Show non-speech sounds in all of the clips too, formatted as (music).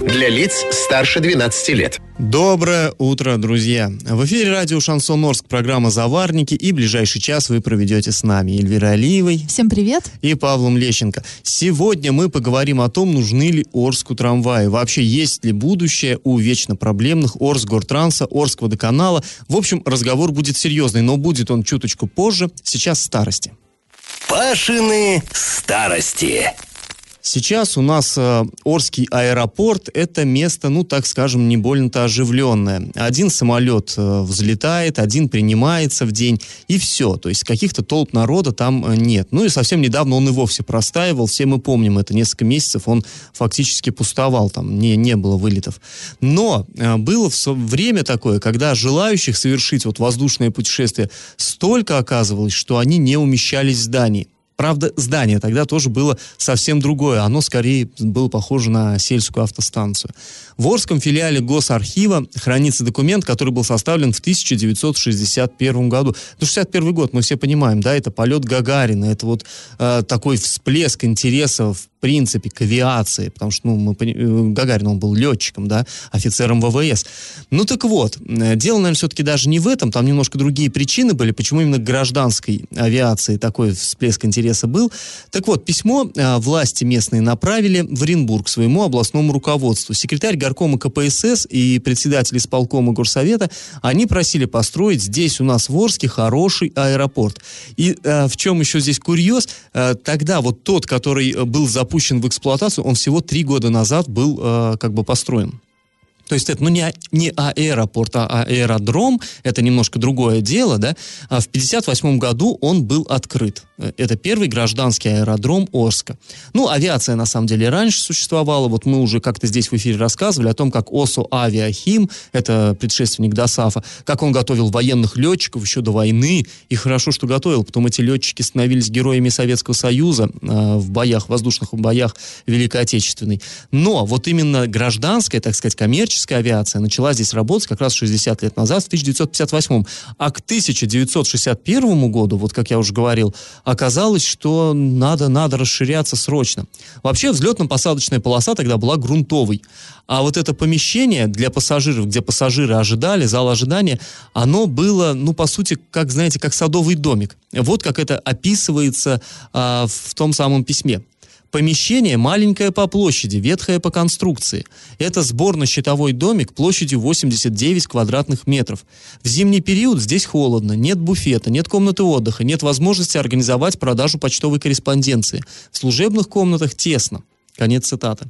Для лиц старше 12 лет. Доброе утро, друзья! В эфире радио «Шансон Орск», программа «Заварники», и ближайший час вы проведете с нами Эльвирой Алиевой. Всем привет! И Павлом Лещенко. Сегодня мы поговорим о том, нужны ли Орску трамваи. Вообще, есть ли будущее у вечно проблемных Орсгортранса, Орскводоканала. В общем, разговор будет серьезный, но будет он чуточку позже. Сейчас старости. Пашины старости. Сейчас у нас э, Орский аэропорт – это место, ну, так скажем, не больно-то оживленное. Один самолет э, взлетает, один принимается в день, и все. То есть каких-то толп народа там э, нет. Ну и совсем недавно он и вовсе простаивал. Все мы помним это. Несколько месяцев он фактически пустовал, там не, не было вылетов. Но э, было время такое, когда желающих совершить вот воздушное путешествие столько оказывалось, что они не умещались в здании. Правда, здание тогда тоже было совсем другое. Оно скорее было похоже на сельскую автостанцию. В Орском филиале Госархива хранится документ, который был составлен в 1961 году. Ну, 61 год, мы все понимаем, да, это полет Гагарина, это вот э, такой всплеск интереса в принципе к авиации, потому что, ну, мы, э, Гагарин, он был летчиком, да, офицером ВВС. Ну, так вот, э, дело, наверное, все-таки даже не в этом, там немножко другие причины были, почему именно гражданской авиации такой всплеск интереса был. Так вот, письмо э, власти местные направили в Оренбург своему областному руководству. Секретарь горкома КПСС и председатель исполкома горсовета, они просили построить здесь у нас в Орске хороший аэропорт. И э, в чем еще здесь курьез, э, тогда вот тот, который был запущен в эксплуатацию, он всего три года назад был э, как бы построен. То есть это ну, не, не аэропорт, а аэродром, это немножко другое дело, да. А в 1958 году он был открыт. Это первый гражданский аэродром Орска. Ну, авиация, на самом деле, раньше существовала. Вот мы уже как-то здесь в эфире рассказывали о том, как ОСО Авиахим, это предшественник ДОСАФа, как он готовил военных летчиков еще до войны. И хорошо, что готовил. Потом эти летчики становились героями Советского Союза э, в боях, воздушных боях Великой Отечественной. Но вот именно гражданская, так сказать, коммерческая авиация начала здесь работать как раз 60 лет назад, в 1958. А к 1961 году, вот как я уже говорил, оказалось, что надо, надо расширяться срочно. Вообще взлетно-посадочная полоса тогда была грунтовой. А вот это помещение для пассажиров, где пассажиры ожидали, зал ожидания, оно было, ну, по сути, как, знаете, как садовый домик. Вот как это описывается а, в том самом письме. Помещение маленькое по площади, ветхое по конструкции. Это сборно-щитовой домик площадью 89 квадратных метров. В зимний период здесь холодно, нет буфета, нет комнаты отдыха, нет возможности организовать продажу почтовой корреспонденции. В служебных комнатах тесно. Конец цитаты.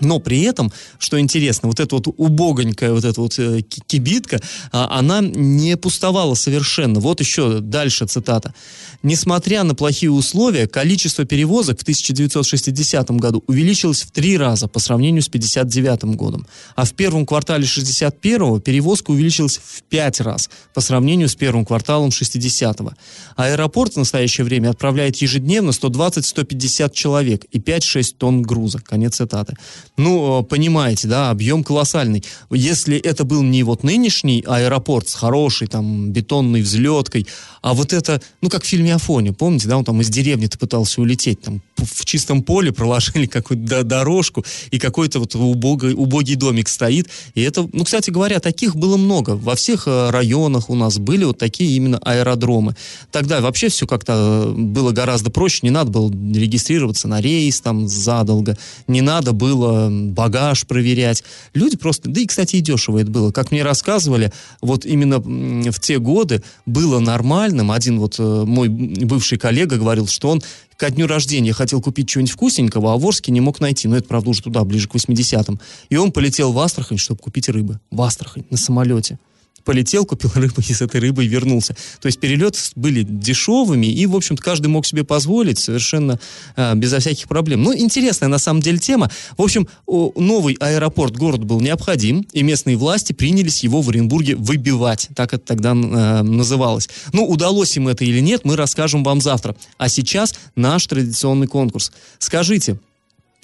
Но при этом, что интересно, вот эта вот убогонькая вот эта вот э, кибитка, а, она не пустовала совершенно. Вот еще дальше цитата. Несмотря на плохие условия, количество перевозок в 1960 году увеличилось в три раза по сравнению с 59 годом. А в первом квартале 61 перевозка увеличилась в пять раз по сравнению с первым кварталом 60-го. Аэропорт в настоящее время отправляет ежедневно 120-150 человек и 5-6 тонн груза. Конец цитаты. Ну, понимаете, да, объем колоссальный. Если это был не вот нынешний аэропорт с хорошей там бетонной взлеткой, а вот это, ну, как в фильме Афоне, помните, да, он там из деревни-то пытался улететь, там в чистом поле проложили какую-то дорожку, и какой-то вот убогий, убогий домик стоит. И это, ну, кстати говоря, таких было много. Во всех э, районах у нас были вот такие именно аэродромы. Тогда вообще все как-то э, было гораздо проще, не надо было регистрироваться на рейс там задолго, не надо было багаж проверять. Люди просто, да и, кстати, и дешево это было. Как мне рассказывали, вот именно в те годы было нормальным, один вот э, мой бывший коллега говорил, что он ко дню рождения хотел купить что-нибудь вкусненького, а в Орске не мог найти. Но это, правда, уже туда, ближе к 80-м. И он полетел в Астрахань, чтобы купить рыбы. В Астрахань, на самолете полетел, купил рыбу и с этой рыбой вернулся. То есть перелеты были дешевыми, и, в общем-то, каждый мог себе позволить совершенно э, безо всяких проблем. Ну, интересная на самом деле тема. В общем, о, новый аэропорт город был необходим, и местные власти принялись его в Оренбурге выбивать. Так это тогда э, называлось. Ну, удалось им это или нет, мы расскажем вам завтра. А сейчас наш традиционный конкурс. Скажите,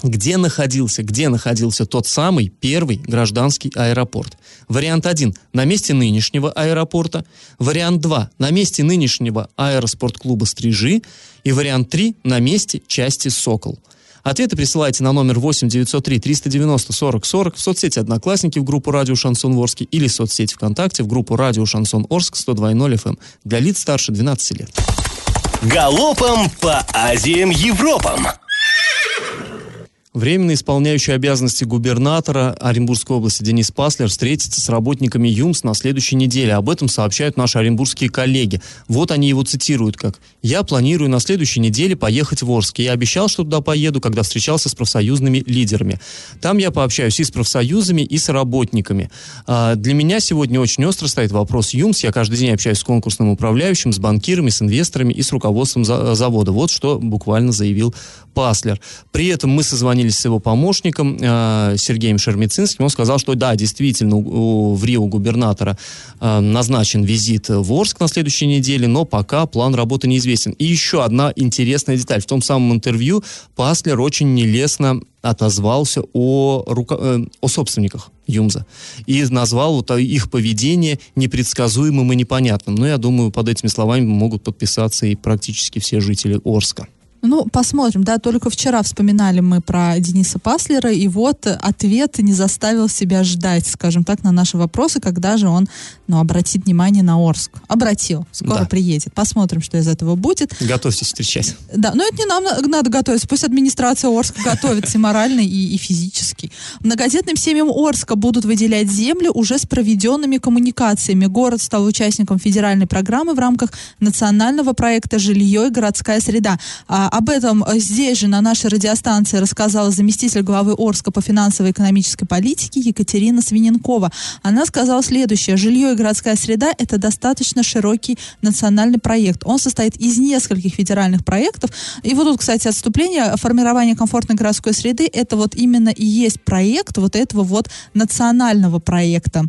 где находился, где находился тот самый первый гражданский аэропорт. Вариант 1 – на месте нынешнего аэропорта. Вариант 2 – на месте нынешнего аэроспортклуба «Стрижи». И вариант 3 – на месте части «Сокол». Ответы присылайте на номер 8 903 390 40 40 в соцсети «Одноклассники» в группу «Радио Шансон Орск» или в соцсети ВКонтакте в группу «Радио Шансон Орск» 102.0 FM для лиц старше 12 лет. Галопом по Азиям Европам! Временно исполняющий обязанности губернатора Оренбургской области Денис Паслер встретится с работниками ЮМС на следующей неделе. Об этом сообщают наши оренбургские коллеги. Вот они его цитируют как «Я планирую на следующей неделе поехать в Орск. Я обещал, что туда поеду, когда встречался с профсоюзными лидерами. Там я пообщаюсь и с профсоюзами, и с работниками. А для меня сегодня очень остро стоит вопрос ЮМС. Я каждый день общаюсь с конкурсным управляющим, с банкирами, с инвесторами и с руководством завода». Вот что буквально заявил Паслер. При этом мы созвонились с его помощником э, Сергеем Шермицинским. Он сказал, что да, действительно, у, в Рио губернатора э, назначен визит в Орск на следующей неделе, но пока план работы неизвестен. И еще одна интересная деталь. В том самом интервью Паслер очень нелестно отозвался о, руко... э, о собственниках Юмза и назвал вот их поведение непредсказуемым и непонятным. Но я думаю, под этими словами могут подписаться и практически все жители Орска. Ну, посмотрим, да, только вчера вспоминали мы про Дениса Паслера, и вот ответ не заставил себя ждать, скажем так, на наши вопросы, когда же он, ну, обратит внимание на Орск. Обратил, скоро да. приедет. Посмотрим, что из этого будет. Готовьтесь встречать. Да, но это не нам надо готовиться, пусть администрация Орска готовится и морально, и, и физически. Многодетным семьям Орска будут выделять земли уже с проведенными коммуникациями. Город стал участником федеральной программы в рамках национального проекта «Жилье и городская среда». Об этом э, здесь же на нашей радиостанции рассказала заместитель главы Орска по финансово-экономической политике Екатерина Свиненкова. Она сказала следующее. Жилье и городская среда – это достаточно широкий национальный проект. Он состоит из нескольких федеральных проектов. И вот тут, кстати, отступление. Формирование комфортной городской среды – это вот именно и есть проект вот этого вот национального проекта.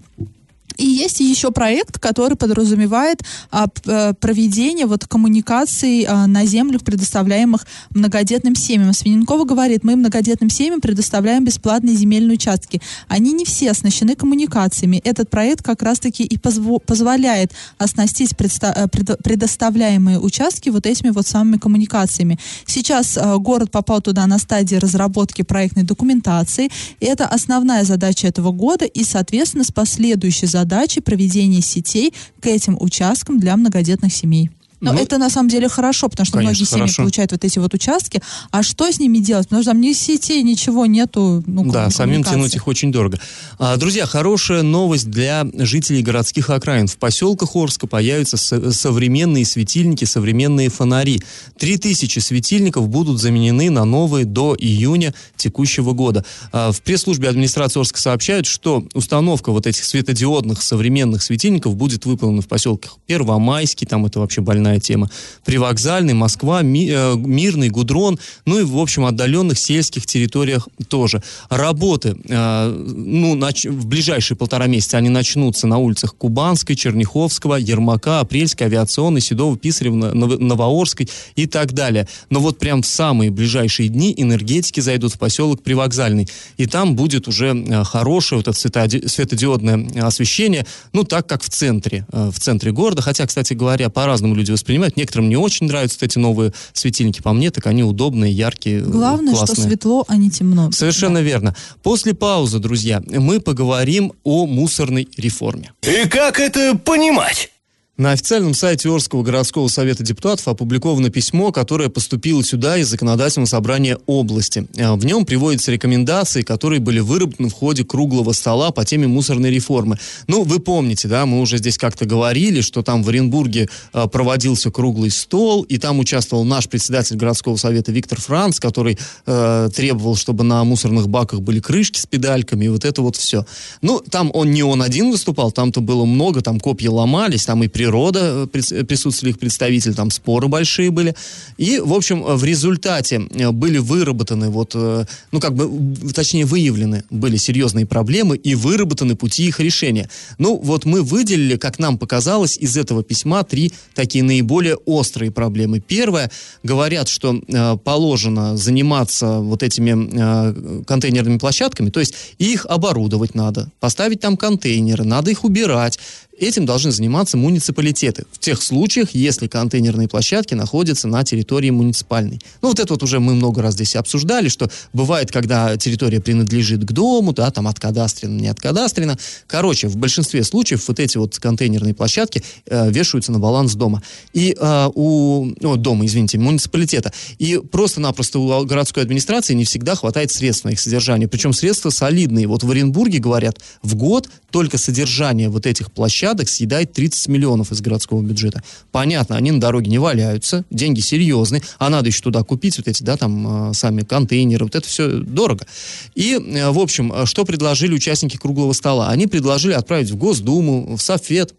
И есть еще проект, который подразумевает а, э, проведение вот коммуникаций а, на землях, предоставляемых многодетным семьям. Свиненкова говорит, мы многодетным семьям предоставляем бесплатные земельные участки. Они не все оснащены коммуникациями. Этот проект как раз-таки и позво- позволяет оснастить предста- э, пред- предоставляемые участки вот этими вот самыми коммуникациями. Сейчас а, город попал туда на стадии разработки проектной документации. И это основная задача этого года и, соответственно, с последующей задачей задачи проведения сетей к этим участкам для многодетных семей. Но ну, это на самом деле хорошо, потому что конечно, многие семьи хорошо. получают вот эти вот участки. А что с ними делать? Потому что там ни сетей, ничего нету. Ну, да, самим тянуть их очень дорого. А, друзья, хорошая новость для жителей городских окраин. В поселках Орска появятся со- современные светильники, современные фонари. Три тысячи светильников будут заменены на новые до июня текущего года. А, в пресс-службе администрации Орска сообщают, что установка вот этих светодиодных современных светильников будет выполнена в поселках Первомайский, там это вообще больная тема. Привокзальный, Москва, ми, э, Мирный, Гудрон, ну и, в общем, отдаленных сельских территориях тоже. Работы, э, ну, нач- в ближайшие полтора месяца они начнутся на улицах Кубанской, Черняховского, Ермака, Апрельской, Авиационной, Седова, Писарева, Нов- Новоорской и так далее. Но вот прям в самые ближайшие дни энергетики зайдут в поселок Привокзальный. И там будет уже э, хорошее вот это светодиодное освещение, ну, так как в центре, э, в центре города. Хотя, кстати говоря, по-разному люди воспринимают. Некоторым не очень нравятся эти новые светильники. По мне, так они удобные, яркие, Главное, классные. что светло, а не темно. Совершенно да. верно. После паузы, друзья, мы поговорим о мусорной реформе. И как это понимать? На официальном сайте Орского городского совета депутатов опубликовано письмо, которое поступило сюда из законодательного собрания области. Э, в нем приводятся рекомендации, которые были выработаны в ходе круглого стола по теме мусорной реформы. Ну, вы помните, да, мы уже здесь как-то говорили, что там в Оренбурге э, проводился круглый стол, и там участвовал наш председатель городского совета Виктор Франц, который э, требовал, чтобы на мусорных баках были крышки с педальками, и вот это вот все. Ну, там он не он один выступал, там-то было много, там копья ломались, там и при природа, э, э, присутствовали их представители, там споры большие были. И, в общем, э, в результате были выработаны, вот, ну, как бы, точнее, выявлены были серьезные проблемы и выработаны пути их решения. Ну, вот мы выделили, как нам показалось, из этого письма три такие наиболее острые проблемы. Первое, говорят, что положено заниматься вот этими контейнерными площадками, то есть их оборудовать надо, поставить там контейнеры, надо их убирать. Этим должны заниматься муниципалитеты. В тех случаях, если контейнерные площадки находятся на территории муниципальной. Ну, вот это вот уже мы много раз здесь обсуждали, что бывает, когда территория принадлежит к дому, да, там от не от. Короче, в большинстве случаев вот эти вот контейнерные площадки э, вешаются на баланс дома. И э, у... О, дома, извините, муниципалитета. И просто-напросто у городской администрации не всегда хватает средств на их содержание. Причем средства солидные. Вот в Оренбурге, говорят, в год только содержание вот этих площадок съедает 30 миллионов из городского бюджета. Понятно, они на дороге не валяются, деньги серьезные, а надо еще туда купить вот эти, да, там, э, сами контейнеры, вот это все дорого. И, э, в общем, э, что предложили участники круглого стола? Они предложили отправить в Госдуму, в Совет,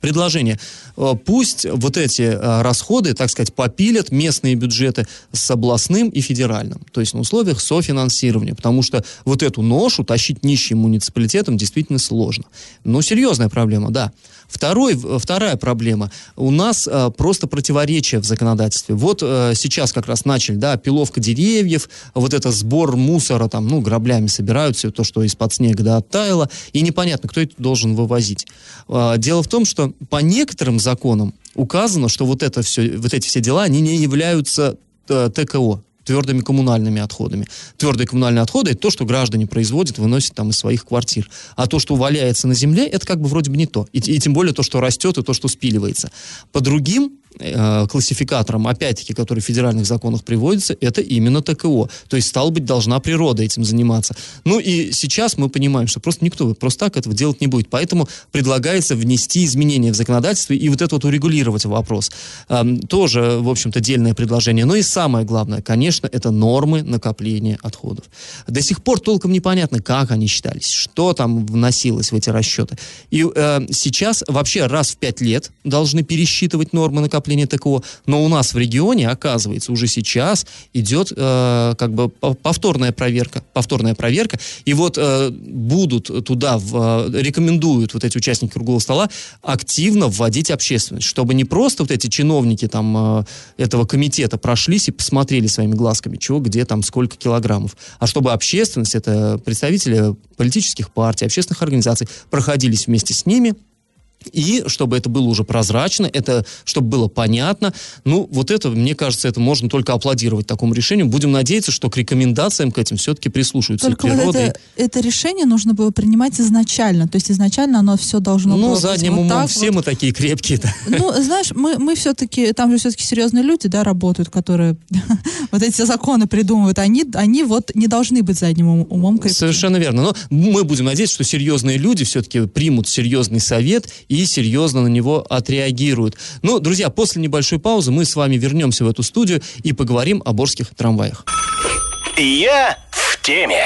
предложение. Э, Пусть вот эти э, расходы, так сказать, попилят местные бюджеты с областным и федеральным. То есть на условиях софинансирования. Потому что вот эту ношу тащить нищим муниципалитетам действительно сложно. Но серьезная проблема, да. Второй, в- вторая проблема. У нас э, просто противоречия в законодательстве. Вот э, сейчас как раз начали, да, пиловка деревьев, вот это сбор мусора, там, ну, граблями собирают все то, что из-под снега, да, оттаяло, и непонятно, кто это должен вывозить. Э, дело в том, что по некоторым законам указано, что вот это все, вот эти все дела, они не являются э, ТКО, твердыми коммунальными отходами. Твердые коммунальные отходы это то, что граждане производят, выносят там из своих квартир. А то, что валяется на земле, это как бы вроде бы не то. И, и тем более то, что растет, и то, что спиливается. По другим э, классификаторам, опять-таки, которые в федеральных законах приводятся, это именно ТКО. То есть, стало быть, должна природа этим заниматься. Ну и сейчас мы понимаем, что просто никто просто так этого делать не будет. Поэтому предлагается внести изменения в законодательство и вот это вот урегулировать вопрос. Эм, тоже, в общем-то, дельное предложение. Но и самое главное, конечно, это нормы накопления отходов. До сих пор толком непонятно, как они считались, что там вносилось в эти расчеты. И э, сейчас вообще раз в пять лет должны пересчитывать нормы накопления ТКО, но у нас в регионе, оказывается, уже сейчас идет э, как бы по- повторная проверка, повторная проверка, и вот э, будут туда, в, э, рекомендуют вот эти участники круглого стола активно вводить общественность, чтобы не просто вот эти чиновники там э, этого комитета прошлись и посмотрели своими глазками, чего, где там, сколько килограммов, а чтобы общественность, это представители политических партий, общественных организаций, проходились вместе с ними, и чтобы это было уже прозрачно, это чтобы было понятно. Ну, вот это, мне кажется, это можно только аплодировать такому решению. Будем надеяться, что к рекомендациям к этим все-таки прислушаются Только и вот это, это решение нужно было принимать изначально. То есть изначально оно все должно и... было Ну, быть задним вот умом так все вот. мы такие крепкие. да. Ну, знаешь, мы, мы все-таки, там же все-таки серьезные люди, да, работают, которые (laughs) вот эти законы придумывают. Они, они вот не должны быть задним ум- умом крепкими. Совершенно верно. Но мы будем надеяться, что серьезные люди все-таки примут серьезный совет и серьезно на него отреагируют. Ну, друзья, после небольшой паузы мы с вами вернемся в эту студию и поговорим о борских трамваях. Я в теме.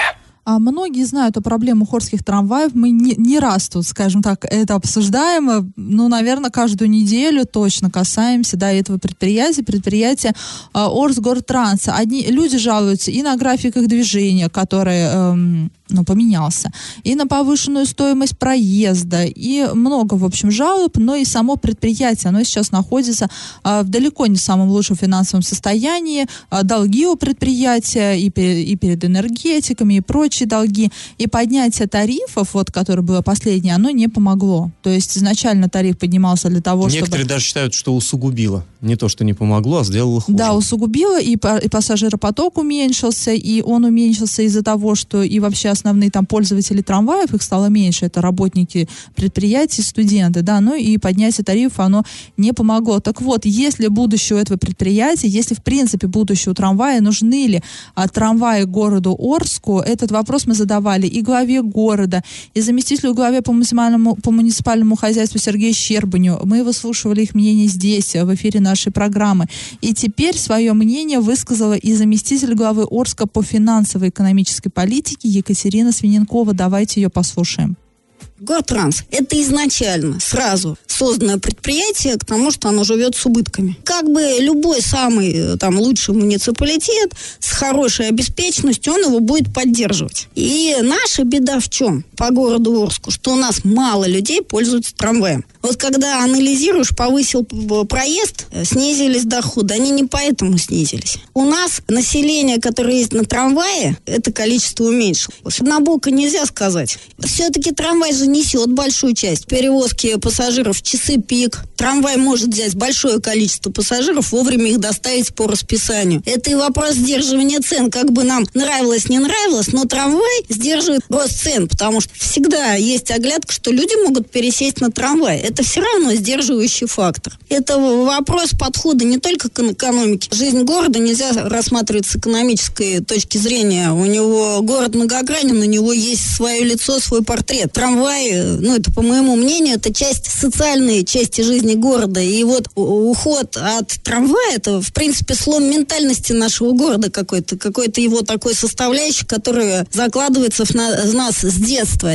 А многие знают о проблемах хорских трамваев. Мы не, не раз тут, скажем так, это обсуждаем. Ну, наверное, каждую неделю точно касаемся да, этого предприятия, предприятия э, Орсгортранса. Одни люди жалуются и на график их движения, который эм, ну, поменялся, и на повышенную стоимость проезда, и много, в общем, жалоб, но и само предприятие, оно сейчас находится а, в далеко не самом лучшем финансовом состоянии, А, долги у предприятия и, пере- и перед энергетиками, и прочие долги, и поднятие тарифов, вот, которое было последнее, оно не помогло. То есть изначально тариф поднимался для того, Некоторые чтобы... даже считают, что усугубило. Не то, что не помогло, а сделало хуже. Да, усугубило, и, и пассажиропоток уменьшился, и он уменьшился из-за того, что и вообще основные там пользователи трамваев, их стало меньше, это работники предприятий, студенты, да, ну и поднятие тарифа, оно не помогло. Так вот, если будущее у этого предприятия, если в принципе будущее у трамвая, нужны ли а, трамваи городу Орску, этот вопрос мы задавали и главе города, и заместителю главе по муниципальному, по муниципальному хозяйству Сергею Щербаню. Мы выслушивали их мнение здесь, в эфире нашей программы. И теперь свое мнение высказала и заместитель главы Орска по финансово-экономической политике Екатерина Свиненкова. Давайте ее послушаем. Гортранс – это изначально сразу созданное предприятие к тому, что оно живет с убытками. Как бы любой самый э, там лучший муниципалитет с хорошей обеспеченностью, он его будет поддерживать. И наша беда в чем по городу Орску? Что у нас мало людей пользуются трамваем. Вот когда анализируешь, повысил проезд, э, снизились доходы. Они не поэтому снизились. У нас население, которое есть на трамвае, это количество уменьшилось. Однобоко нельзя сказать. Все-таки трамвай же несет большую часть перевозки пассажиров в часы пик. Трамвай может взять большое количество пассажиров, вовремя их доставить по расписанию. Это и вопрос сдерживания цен. Как бы нам нравилось, не нравилось, но трамвай сдерживает рост цен, потому что всегда есть оглядка, что люди могут пересесть на трамвай. Это все равно сдерживающий фактор. Это вопрос подхода не только к экономике. Жизнь города нельзя рассматривать с экономической точки зрения. У него город многогранен, у него есть свое лицо, свой портрет. Трамвай, ну это по моему мнению, это часть социальной части жизни города. И вот уход от трамвая, это в принципе слом ментальности нашего города какой-то, какой-то его такой составляющий, который закладывается в нас с детства.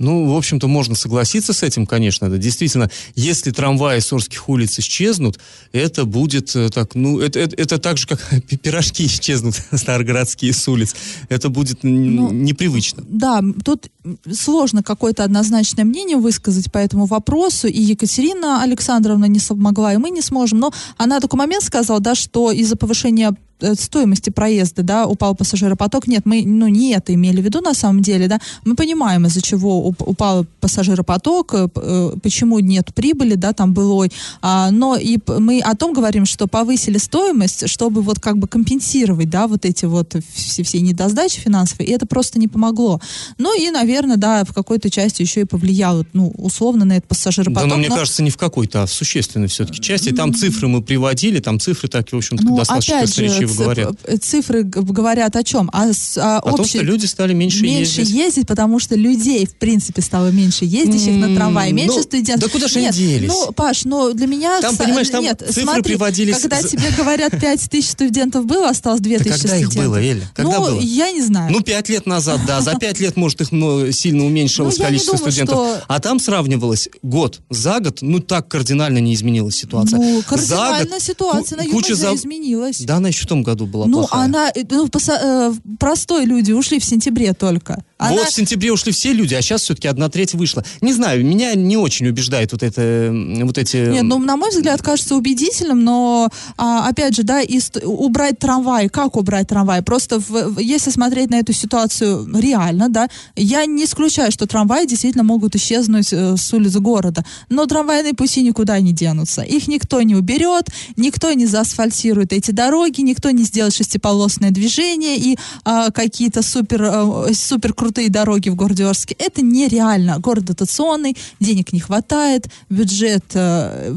Ну, в общем-то, можно согласиться с этим, конечно. Это действительно, если трамваи Сорских улиц исчезнут, это будет э, так, ну, это, это, это так же, как (laughs) пирожки исчезнут (laughs) старогородские с улиц. Это будет ну, непривычно. Да, тут сложно какое-то однозначное мнение высказать по этому вопросу, и Екатерина Александровна не смогла, и мы не сможем, но она такой момент сказала, да, что из-за повышения стоимости проезда, да, упал пассажиропоток. Нет, мы, ну, не это имели в виду на самом деле, да. Мы понимаем, из-за чего упал пассажиропоток, э, э, почему нет прибыли, да, там былой. А, но и мы о том говорим, что повысили стоимость, чтобы вот как бы компенсировать, да, вот эти вот все, все недосдачи финансовые, и это просто не помогло. Ну и, наверное, да, в какой-то части еще и повлияло, ну, условно на этот пассажиропоток. Да, но мне но... кажется, не в какой-то, а в существенной все-таки части. Там цифры мы приводили, там цифры так, в общем-то, ну, достаточно красноречивые говорят? Э, цифры говорят о чем? О, о, о том, что люди стали меньше, меньше ездить. ездить, потому что людей, в принципе, стало меньше ездящих на трамвае, меньше ну, студентов. Да куда же они делись? Ну, Паш, ну для меня... Там, понимаешь, там нет, цифры смотри, приводились... Когда тебе говорят 5 тысяч студентов было, осталось 2 тысячи когда студентов. их было, Эля? Когда ну, было? я не знаю. Ну, 5 лет назад, да. За 5 лет, может, их сильно уменьшилось ну, количество думаю, студентов. Что... А там сравнивалось год за год, ну, так кардинально не изменилась ситуация. Ну, кардинально за год, ситуация на куча за... изменилась. Да, она еще в том году была ну, плохая. она, ну, поса- э, простой люди ушли в сентябре только. Она... Вот в сентябре ушли все люди, а сейчас все-таки одна треть вышла. Не знаю, меня не очень убеждает вот это, вот эти... Нет, ну, на мой взгляд, кажется убедительным, но, а, опять же, да, и убрать трамвай, как убрать трамвай? Просто в, если смотреть на эту ситуацию реально, да, я не исключаю, что трамваи действительно могут исчезнуть э, с улиц города, но трамвайные пути никуда не денутся. Их никто не уберет, никто не заасфальтирует эти дороги, никто не сделает шестиполосное движение и а, какие-то супер, а, супер крутые дороги в городе Орске. Это нереально. Город дотационный, денег не хватает, бюджет, а,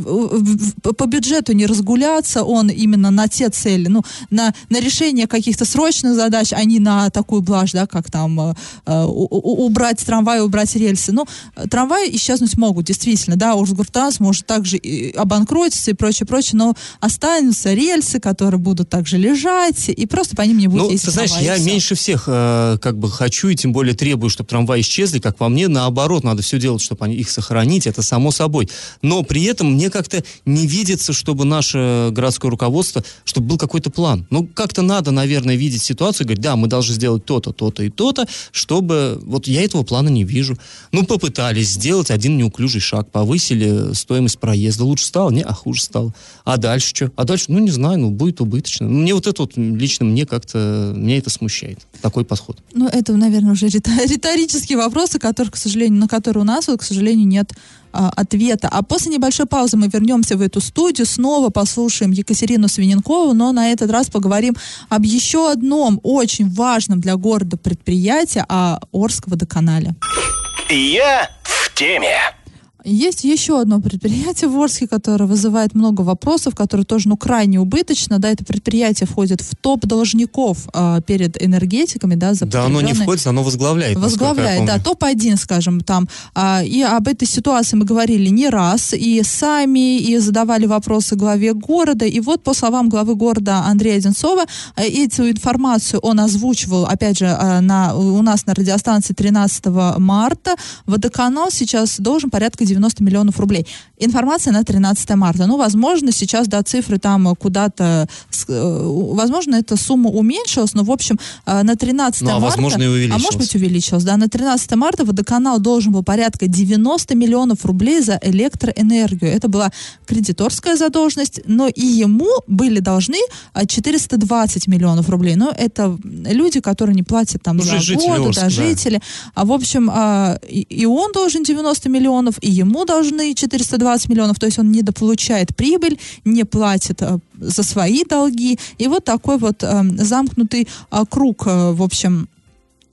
по бюджету не разгуляться, он именно на те цели, ну, на, на решение каких-то срочных задач, а не на такую блажь, да, как там а, а, убрать трамвай, убрать рельсы. Ну, трамваи исчезнуть могут, действительно, да, Урсгуртанс может также обанкротиться и прочее, прочее, но останутся рельсы, которые будут также лежать, и просто по ним не будет ну, ездить ты знаешь, я меньше всех э, как бы хочу и тем более требую, чтобы трамваи исчезли, как по мне, наоборот, надо все делать, чтобы они, их сохранить, это само собой. Но при этом мне как-то не видится, чтобы наше городское руководство, чтобы был какой-то план. Ну, как-то надо, наверное, видеть ситуацию и говорить, да, мы должны сделать то-то, то-то и то-то, чтобы... Вот я этого плана не вижу. Ну, попытались сделать один неуклюжий шаг, повысили стоимость проезда. Лучше стало? Не, а хуже стало. А дальше что? А дальше, ну, не знаю, ну, будет убыточно. Ну, мне вот это вот лично мне как-то, меня это смущает, такой подход. Ну, это, наверное, уже (laughs) риторические вопросы, которых, к сожалению, на которые у нас, вот, к сожалению, нет а, ответа. А после небольшой паузы мы вернемся в эту студию, снова послушаем Екатерину Свиненкову, но на этот раз поговорим об еще одном очень важном для города предприятии, о Орск водоканале. Я в теме. Есть еще одно предприятие в Орске, которое вызывает много вопросов, которое тоже ну, крайне убыточно. Да, это предприятие входит в топ должников э, перед энергетиками. Да, за Да, оно не входит, оно возглавляет. Возглавляет, да, помню. топ-1, скажем, там. А, и об этой ситуации мы говорили не раз, и сами, и задавали вопросы главе города. И вот, по словам главы города Андрея Одинцова, э, эту информацию он озвучивал, опять же, э, на, у нас на радиостанции 13 марта. Водоканал сейчас должен порядка 90 миллионов рублей. Информация на 13 марта. Ну, возможно, сейчас, да, цифры там э, куда-то... э, Возможно, эта сумма уменьшилась, но, в общем, э, на 13 Ну, а марта... возможно, и А увеличилась. может быть, увеличилась. Да, на 13 марта водоканал должен был порядка 90 миллионов рублей за электроэнергию. Это была кредиторская задолженность, но и ему были должны а, 420 миллионов рублей. Но это люди, которые не платят там Ну, за жители да, да. жители. А в общем, а, и, и он должен 90 миллионов, и ему должны 420 миллионов. То есть он недополучает прибыль, не платит а, за свои долги. И вот такой вот а, замкнутый а, круг, в общем,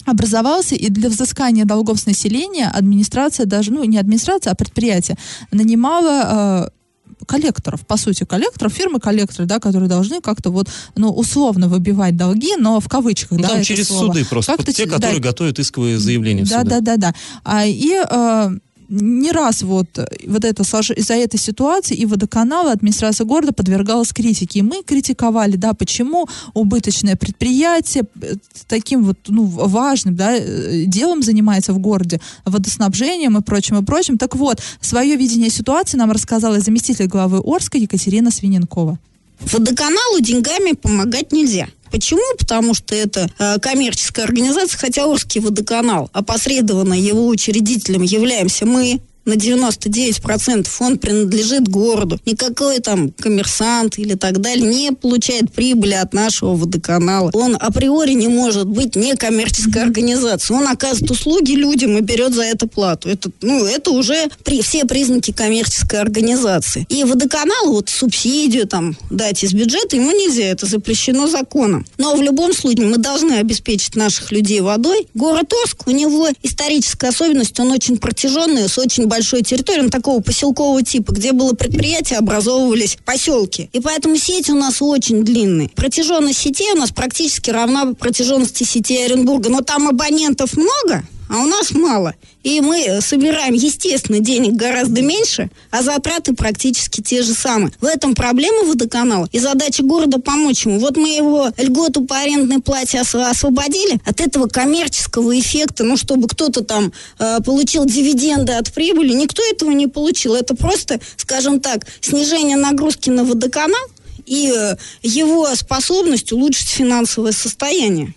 образовался, и для взыскания долгов с населения администрация даже, ну, не администрация, а предприятие нанимала э, коллекторов, по сути, коллекторов, фирмы-коллекторы, да, которые должны как-то вот, ну, условно выбивать долги, но в кавычках, Ну, да, там через слово. суды просто. Как-то те, которые да. готовят исковые заявления Да, да, да, да. А, и э, не раз вот, э, вот это, из-за этой ситуации и водоканал, и администрация города подвергалась критике. И мы критиковали, да, почему убыточное предприятие э, таким вот, ну, важным, да, э, делом занимается в городе, водоснабжением и прочим, и прочим. Так вот, свое видение ситуации нам рассказала заместитель главы Орска Екатерина Свиненкова. Водоканалу деньгами помогать нельзя. Почему? Потому что это э, коммерческая организация, хотя Орский водоканал, опосредованно его учредителем являемся мы, на 99% он принадлежит городу. Никакой там коммерсант или так далее не получает прибыли от нашего водоканала. Он априори не может быть некоммерческой организацией. Он оказывает услуги людям и берет за это плату. Это, ну, это уже при, все признаки коммерческой организации. И водоканалу вот субсидию там дать из бюджета ему нельзя, это запрещено законом. Но в любом случае мы должны обеспечить наших людей водой. Город Орск, у него историческая особенность, он очень протяженный, с очень большой территорией, он такого поселкового типа, где было предприятие, образовывались поселки. И поэтому сети у нас очень длинные. Протяженность сетей у нас практически равна протяженности сетей Оренбурга. Но там абонентов много, а у нас мало. И мы собираем, естественно, денег гораздо меньше, а затраты практически те же самые. В этом проблема водоканала. И задача города помочь ему. Вот мы его льготу по арендной плате ос- освободили от этого коммерческого эффекта, ну, чтобы кто-то там э, получил дивиденды от прибыли. Никто этого не получил. Это просто, скажем так, снижение нагрузки на водоканал и э, его способность улучшить финансовое состояние.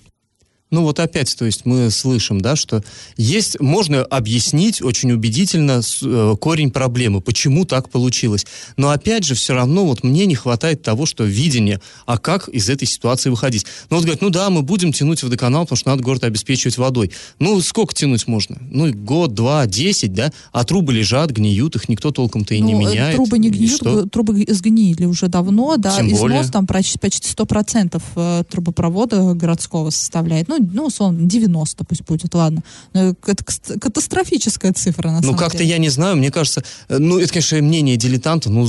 Ну вот опять, то есть мы слышим, да, что есть, можно объяснить очень убедительно э, корень проблемы, почему так получилось. Но опять же, все равно вот мне не хватает того, что видение, а как из этой ситуации выходить. Ну вот говорят, ну да, мы будем тянуть водоканал, потому что надо город обеспечивать водой. Ну сколько тянуть можно? Ну год, два, десять, да? А трубы лежат, гниют, их никто толком-то и не Ну, э, меняет. Трубы не гниют, что? трубы сгнили уже давно, да, Тем износ более. там почти, почти 100% э, трубопровода городского составляет. Ну, ну, условно, 90 пусть будет, ладно. Но это катастрофическая цифра, на Ну, самом как-то деле. я не знаю, мне кажется, э, ну, это, конечно, мнение дилетантов, ну,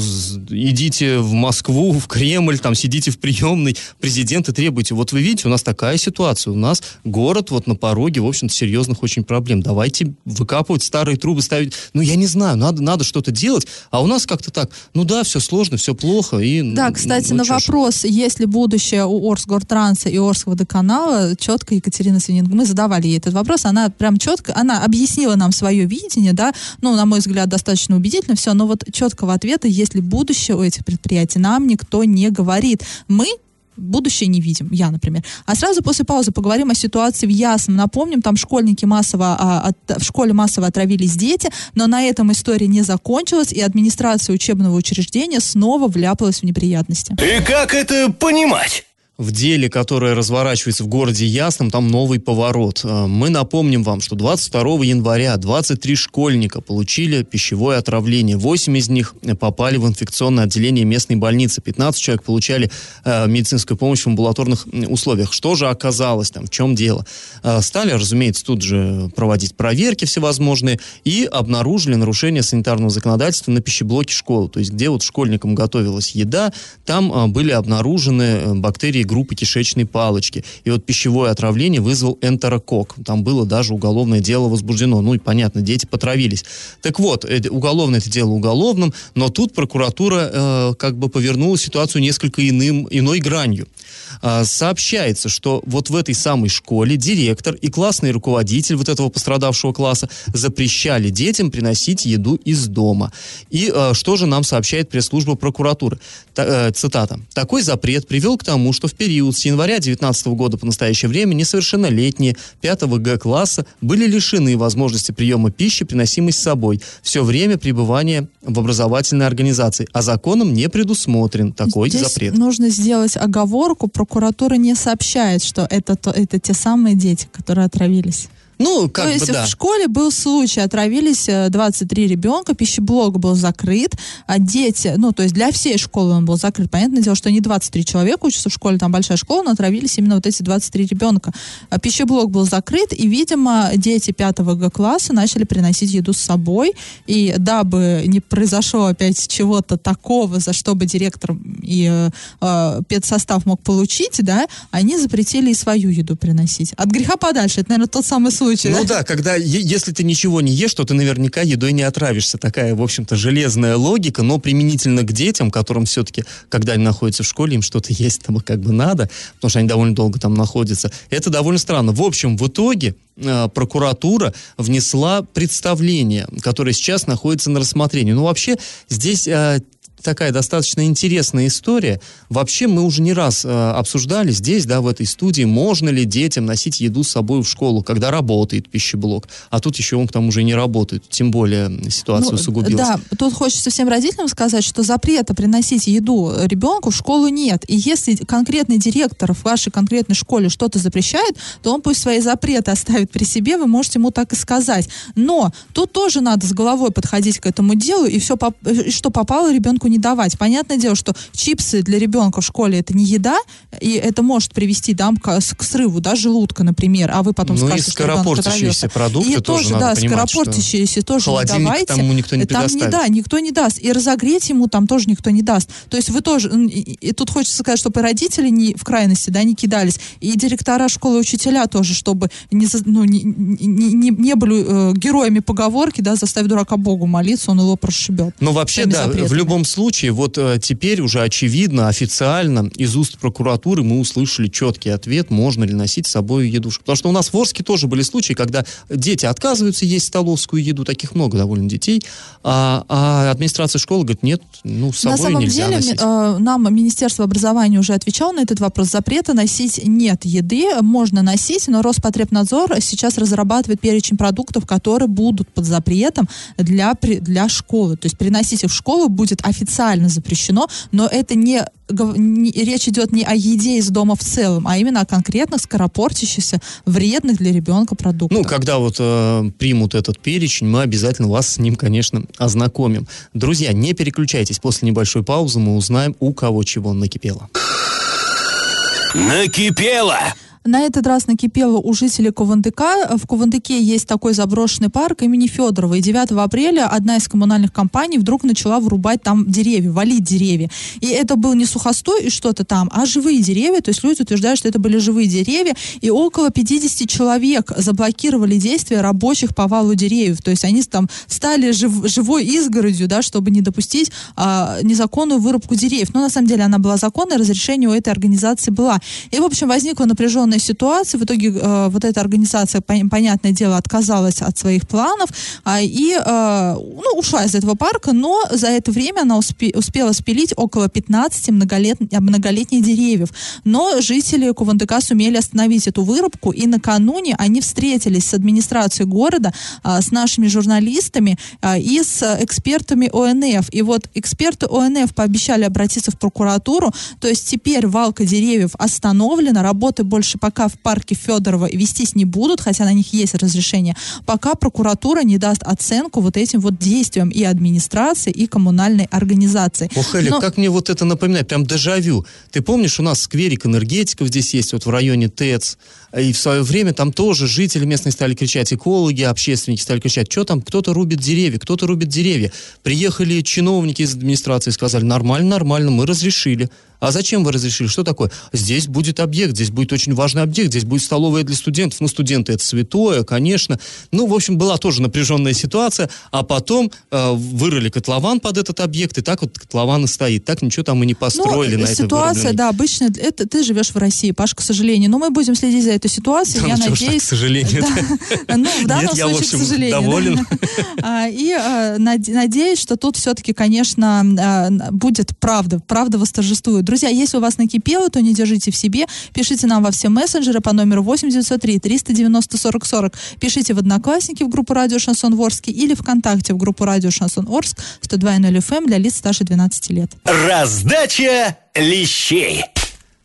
идите в Москву, в Кремль, там, сидите в приемной, президента требуйте. Вот вы видите, у нас такая ситуация, у нас город вот на пороге, в общем-то, серьезных очень проблем. Давайте выкапывать старые трубы, ставить, ну, я не знаю, надо, надо что-то делать, а у нас как-то так, ну, да, все сложно, все плохо, и... Да, кстати, ну, на чё ж. вопрос, есть ли будущее у Орскгортранса и Орскводоканала, четко Екатерина Свининг, мы задавали ей этот вопрос, она прям четко, она объяснила нам свое видение, да, ну, на мой взгляд, достаточно убедительно все, но вот четкого ответа, есть ли будущее у этих предприятий, нам никто не говорит. Мы будущее не видим, я, например. А сразу после паузы поговорим о ситуации в Ясном. Напомним, там школьники массово, а, от- в школе массово отравились дети, но на этом история не закончилась, и администрация учебного учреждения снова вляпалась в неприятности. И как это понимать? В деле, которое разворачивается в городе Ясном, там новый поворот. Э, мы напомним вам, что 22 января 23 школьника получили пищевое отравление. 8 из них попали в инфекционное отделение местной больницы. 15 человек получали э, медицинскую помощь в амбулаторных условиях. Что же оказалось там, в чем дело? Э, стали, разумеется, тут же проводить проверки всевозможные и обнаружили нарушение санитарного законодательства на пищеблоке школы. То есть, где вот школьникам готовилась еда, там были обнаружены э, бактерии группы кишечной палочки. И вот пищевое отравление вызвал энтерокок. Там было даже уголовное дело возбуждено. Ну и понятно, дети потравились. Так вот, это, уголовное это дело уголовным, но тут прокуратура э, как бы повернула ситуацию несколько иным, иной гранью. Э, сообщается, что вот в этой самой школе директор и классный руководитель вот этого пострадавшего класса запрещали детям приносить еду из дома. И э, что же нам сообщает пресс-служба прокуратуры? Та, э, цитата. Такой запрет привел к тому, что в период с января 2019 года по настоящее время несовершеннолетние 5 Г-класса были лишены возможности приема пищи, приносимой с собой, все время пребывания в образовательной организации, а законом не предусмотрен такой Здесь запрет. нужно сделать оговорку. Прокуратура не сообщает, что это, то, это те самые дети, которые отравились. Ну, как То бы есть да. в школе был случай, отравились э, 23 ребенка, пищеблок был закрыт, а дети, ну, то есть для всей школы он был закрыт. Понятное дело, что не 23 человека учатся в школе, там большая школа, но отравились именно вот эти 23 ребенка. А пищеблок был закрыт, и, видимо, дети 5 Г-класса начали приносить еду с собой, и дабы не произошло опять чего-то такого, за что бы директор и э, э, педсостав мог получить, да, они запретили и свою еду приносить. От греха подальше, это, наверное, тот самый случай. Ну да, когда, если ты ничего не ешь, то ты наверняка едой не отравишься. Такая, в общем-то, железная логика, но применительно к детям, которым все-таки, когда они находятся в школе, им что-то есть там как бы надо, потому что они довольно долго там находятся. Это довольно странно. В общем, в итоге э, прокуратура внесла представление, которое сейчас находится на рассмотрении. Ну, вообще, здесь э, такая достаточно интересная история. Вообще мы уже не раз э, обсуждали здесь, да, в этой студии, можно ли детям носить еду с собой в школу, когда работает пищеблок. А тут еще он к тому же не работает. Тем более ситуация Ну, усугубилась. Да, тут хочется всем родителям сказать, что запрета приносить еду ребенку в школу нет. И если конкретный директор в вашей конкретной школе что-то запрещает, то он пусть свои запреты оставит при себе, вы можете ему так и сказать. Но тут тоже надо с головой подходить к этому делу, и все, что попало, ребенку не давать. Понятное дело, что чипсы для ребенка в школе это не еда, и это может привести да, к, к срыву, да, желудка, например, а вы потом Ну и скажете, что ребенок скоропортящиеся продукты и тоже надо да, понимать, скоропортящиеся тоже не давайте. тому никто не там не, да, никто не даст. И разогреть ему там тоже никто не даст. То есть вы тоже, и, и тут хочется сказать, чтобы и родители не в крайности, да, не кидались, и директора школы, и учителя тоже, чтобы не, ну, не, не, не, не были э, героями поговорки, да, заставь дурака Богу молиться, он его прошибет. Ну, вообще, да, запретами. в любом случае, вот э, теперь уже очевидно, официально из уст прокуратуры мы услышали четкий ответ, можно ли носить с собой еду. Потому что у нас в Орске тоже были случаи, когда дети отказываются есть столовскую еду, таких много довольно детей, а, а администрация школы говорит, нет, ну, с собой на самом нельзя деле, носить. э, нам Министерство образования уже отвечало на этот вопрос. Запрета носить нет еды, можно носить, но Роспотребнадзор сейчас разрабатывает перечень продуктов, которые будут под запретом для, для школы. То есть приносить их в школу будет официально запрещено, но это не- речь идет не о еде из дома в целом, а именно о конкретных скоропортящихся, вредных для ребенка продуктах. Ну, когда вот э, примут этот перечень, мы обязательно вас с ним, конечно, ознакомим. Друзья, не переключайтесь. После небольшой паузы мы узнаем, у кого чего накипело. Накипело! На этот раз накипело у жителей Кувандыка. В Кувандыке есть такой заброшенный парк имени Федорова. И 9 апреля одна из коммунальных компаний вдруг начала вырубать там деревья, валить деревья. И это был не сухостой и что-то там, а живые деревья. То есть люди утверждают, что это были живые деревья. И около 50 человек заблокировали действия рабочих по валу деревьев. То есть они там стали жив- живой изгородью, да, чтобы не допустить а, незаконную вырубку деревьев. Но на самом деле она была законной, разрешение у этой организации была. И, в общем, возникла напряженная напряженной ситуации. В итоге э, вот эта организация, пон- понятное дело, отказалась от своих планов а, и э, ну, ушла из этого парка, но за это время она успе- успела спилить около 15 многолет- многолетних деревьев. Но жители Кувандыка сумели остановить эту вырубку, и накануне они встретились с администрацией города, а, с нашими журналистами а, и с экспертами ОНФ. И вот эксперты ОНФ пообещали обратиться в прокуратуру, то есть теперь валка деревьев остановлена, работы больше пока в парке Федорова вестись не будут, хотя на них есть разрешение, пока прокуратура не даст оценку вот этим вот действиям и администрации, и коммунальной организации. Ох, Элик, Но- как мне вот это напоминает, прям дежавю. Ты помнишь, у нас скверик энергетиков здесь есть, вот в районе ТЭЦ, и в свое время там тоже жители местные стали кричать, экологи, общественники стали кричать, что там, кто-то рубит деревья, кто-то рубит деревья. Приехали чиновники из администрации и сказали, нормально, нормально, мы разрешили. А зачем вы разрешили? Что такое? Здесь будет объект, здесь будет очень важный объект, здесь будет столовая для студентов. Ну, студенты это святое, конечно. Ну, в общем, была тоже напряженная ситуация. А потом э, вырыли котлован под этот объект, и так вот котлован и стоит. Так ничего там и не построили Ну, на ситуация, да, обычно это ты живешь в России, Паш, к сожалению. Но мы будем следить за этой ситуацией. Да я ну ж так, надеюсь. к сожалению. Да. (laughs) Ну, в данном Нет, я, в случае, общем, к сожалению. да. доволен. А, И а, наде- надеюсь, что тут все-таки, конечно, а, будет правда. Правда восторжествует. Друзья, если у вас накипело, то не держите в себе. Пишите нам во все мессенджеры по номеру 8903 390 40 40. Пишите в Одноклассники в группу Радио Шансон Орск или ВКонтакте в группу Радио Шансон Орск 102.0 FM эм для лиц старше 12 лет. Раздача лещей.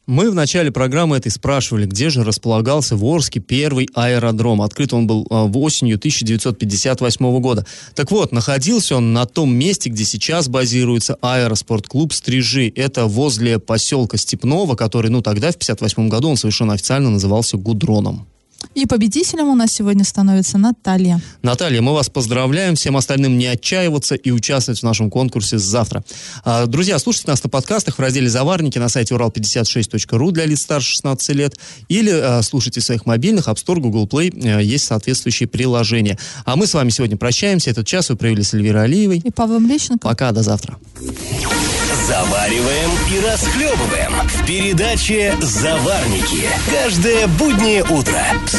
Мы в начале программы этой спрашивали, где же располагался в Орске первый аэродром. Открыт он был а, в осенью 1958 года. Так вот, находился он на том месте, где сейчас базируется аэроспортклуб «Стрижи». Это возле поселка Степного, который, ну, тогда, в 58 году, он совершенно официально назывался «Гудроном». И победителем у нас сегодня становится Наталья. Наталья, мы вас поздравляем. Всем остальным не отчаиваться и участвовать в нашем конкурсе завтра. А, Друзья, слушайте нас на подкастах в разделе «Заварники» на сайте урал56.ру для лиц старше 16 лет или а, слушайте в своих мобильных App Store, Google Play. э, Есть соответствующие приложения. А мы с вами сегодня прощаемся. Этот час вы провели с Эльвирой Алиевой. И Павлом Лещенко. Пока, до завтра. Завариваем и расхлебываем в передаче «Заварники». Каждое буднее утро с